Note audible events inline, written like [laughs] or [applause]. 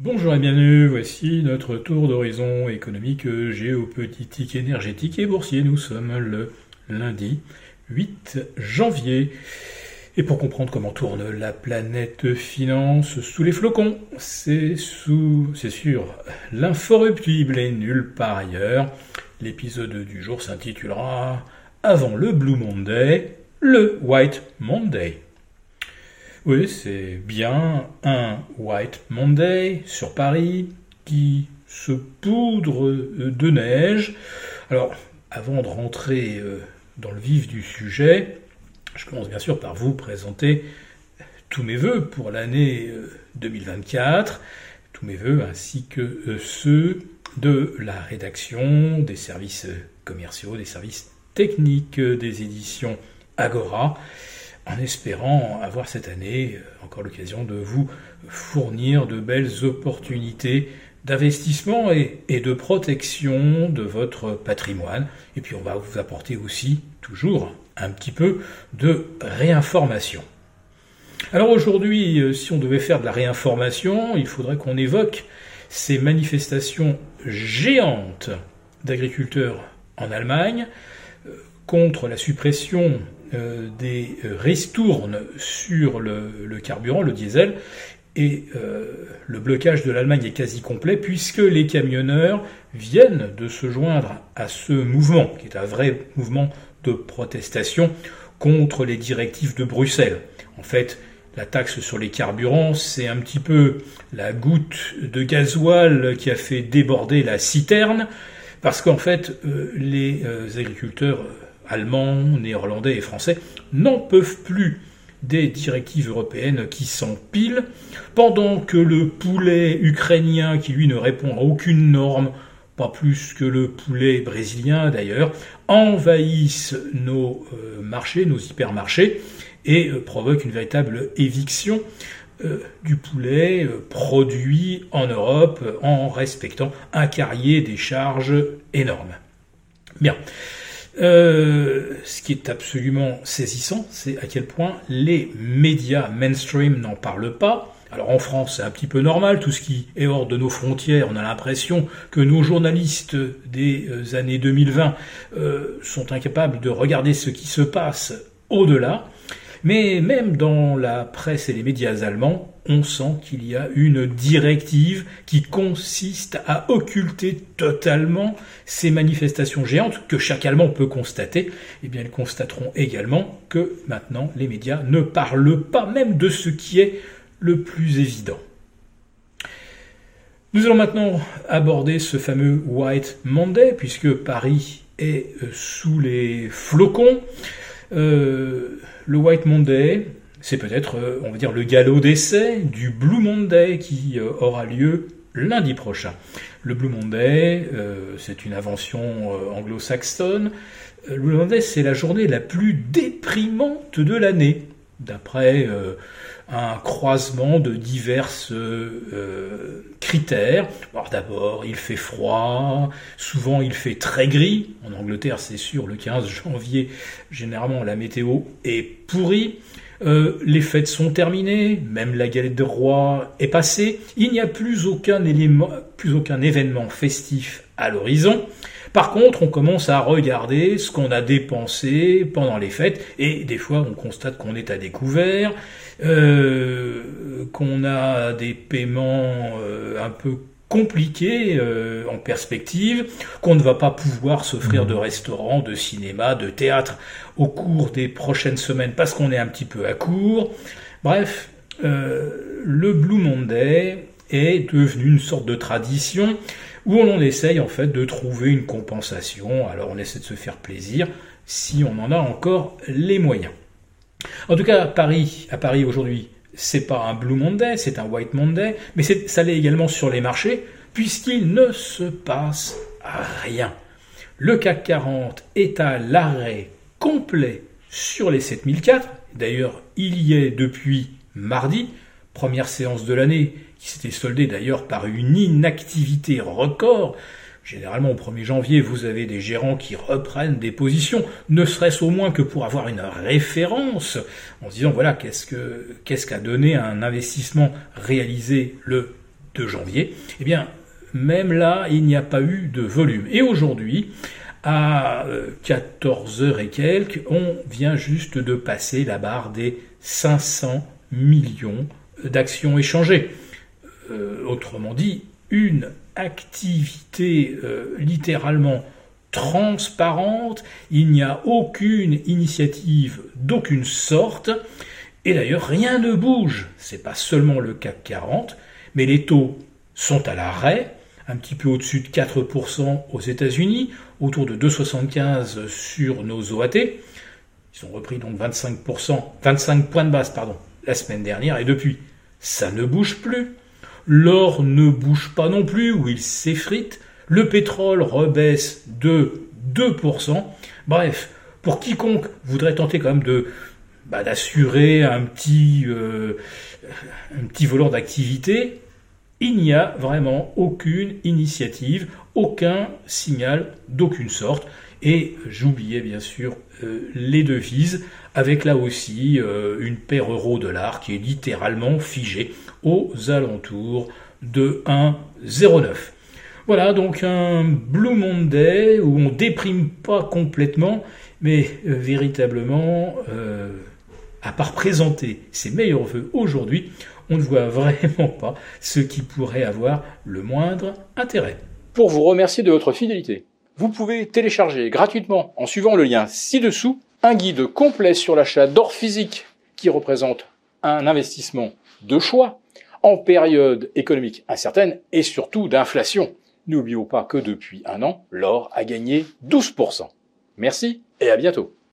Bonjour et bienvenue, voici notre tour d'horizon économique, géopolitique, énergétique et boursier. Nous sommes le lundi 8 janvier. Et pour comprendre comment tourne la planète finance sous les flocons, c'est sous, c'est sûr, l'inforruptible et nulle part ailleurs. L'épisode du jour s'intitulera Avant le Blue Monday, le White Monday. Oui, c'est bien un White Monday sur Paris qui se poudre de neige. Alors, avant de rentrer euh, dans le vif du sujet, je commence bien sûr par vous présenter tous mes voeux pour l'année 2024, euh, tous mes voeux ainsi que euh, ceux de la rédaction, des services commerciaux, des services techniques des éditions Agora en espérant avoir cette année euh, encore l'occasion de vous fournir de belles opportunités d'investissement et, de protection de votre patrimoine. Et puis on va vous apporter aussi toujours un petit peu de réinformation. Alors aujourd'hui, euh, si on devait faire de la réinformation, il faudrait qu'on évoque ces manifestations géantes d'agriculteurs en Allemagne euh, contre la suppression euh, des euh, ristournes sur le, carburant, le diesel, et euh, le blocage de l'Allemagne est quasi complet puisque les camionneurs viennent de se joindre à ce mouvement, qui est un vrai mouvement de protestation contre les directives de Bruxelles. En fait, la taxe sur les carburants, c'est un petit peu la goutte de gasoil qui a fait déborder la citerne, parce qu'en fait, les agriculteurs allemands, néerlandais et français n'en peuvent plus des directives européennes qui s'empilent, pendant que le poulet ukrainien, qui lui ne répond à aucune norme, pas plus que le poulet brésilien d'ailleurs, envahissent nos euh, marchés, nos hypermarchés, et euh, provoquent une véritable éviction euh, du poulet produit en Europe en respectant un carrier des charges énormes. Bien. Euh, ce qui est absolument saisissant, c'est à quel point les médias mainstream n'en parlent pas. Alors en France, c'est un petit peu normal, tout ce qui est hors de nos frontières, on a l'impression que nos journalistes des euh, années 2020 euh, sont incapables de regarder ce qui se passe au-delà. Mais même dans la presse et les médias allemands, on sent qu'il y a une directive qui consiste à occulter totalement ces manifestations géantes que chaque Allemand peut constater. Eh bien, ils constateront également que maintenant, les médias ne parlent pas même de ce qui est le plus évident. Nous allons maintenant aborder ce fameux White Monday, puisque Paris est euh, sous les flocons. Euh, le White Monday, c'est peut-être, euh, on va dire, le galop d'essai du Blue Monday qui euh, aura lieu lundi prochain. Le Blue Monday, c'est une invention anglo-saxonne. Le Blue Monday, c'est la journée la plus déprimante de l'année, d'après un croisement de divers euh, critères. Alors d'abord, il fait froid, souvent il fait très gris. En Angleterre, c'est sûr, le 15 [laughs] janvier, généralement la météo est pourrie. Euh, les fêtes sont terminées, même la galette de roi est passée. Il n'y a plus aucun événement festif à l'horizon. Par contre, on commence à regarder ce qu'on a dépensé pendant les fêtes, et des fois on constate qu'on est à découvert, euh, qu'on a des paiements euh, un peu compliqués euh, en perspective, qu'on ne va pas pouvoir s'offrir de restaurants, de cinéma, de théâtre au cours des prochaines semaines parce qu'on est un petit peu à court. Bref, le Blue Monday est devenu une sorte de tradition où on essaye en fait de trouver une compensation. Alors on essaie de se faire plaisir si on en a encore les moyens. En tout cas, Paris, à Paris aujourd'hui, c'est pas un Blue Monday, c'est un White Monday, mais ça l'est également sur les marchés, puisqu'il ne se passe rien. Le CAC 40 est à l'arrêt complet sur les 7004. D'ailleurs, il y est depuis mardi, première séance de l'année, qui s'était soldée d'ailleurs par une inactivité record. Généralement, au 1er janvier, vous avez des gérants qui reprennent des positions, ne serait-ce au moins que pour avoir une référence, en se disant, voilà, qu'est-ce que, qu'est-ce qu'a donné un investissement réalisé le de janvier, eh bien, même là, il n'y a pas eu de volume. Et aujourd'hui, à 14 euh, et quelques, on vient juste de passer la barre des 500 millions d'actions échangées. Euh, autrement dit, une activité euh, littéralement transparente, il n'y a aucune initiative d'aucune sorte, et d'ailleurs rien ne bouge. C'est pas seulement le CAC 40, mais les taux sont à l'arrêt, un petit peu au-dessus de 4% aux États-Unis, autour de 2,75 sur nos OAT. Ils ont repris donc 25%, 25 points de base pardon, la semaine dernière, et depuis, ça ne bouge plus. L'or ne bouge pas non plus, ou il s'effrite. Le pétrole rebaisse de 2%. Bref, pour quiconque voudrait tenter quand même de bah, d'assurer un petit euh, un petit volant d'activité, il n'y a vraiment aucune initiative, aucun signal d'aucune sorte. Et j'oubliais bien sûr euh, les devises, avec là aussi euh, une paire euro-dollar qui est littéralement figée aux alentours de 1,09. Voilà donc un Blue Monday où on déprime pas complètement, mais euh, véritablement, à part présenter ses meilleurs voeux aujourd'hui, on ne voit [laughs] vraiment pas ce qui pourrait avoir le moindre intérêt. Pour vous remercier de votre fidélité, vous pouvez télécharger gratuitement en suivant le lien ci-dessous un guide complet sur l'achat d'or physique qui représente un investissement de choix en période économique incertaine et surtout d'inflation. N'oublions pas que depuis un an, l'or a gagné 12%. Merci et à bientôt.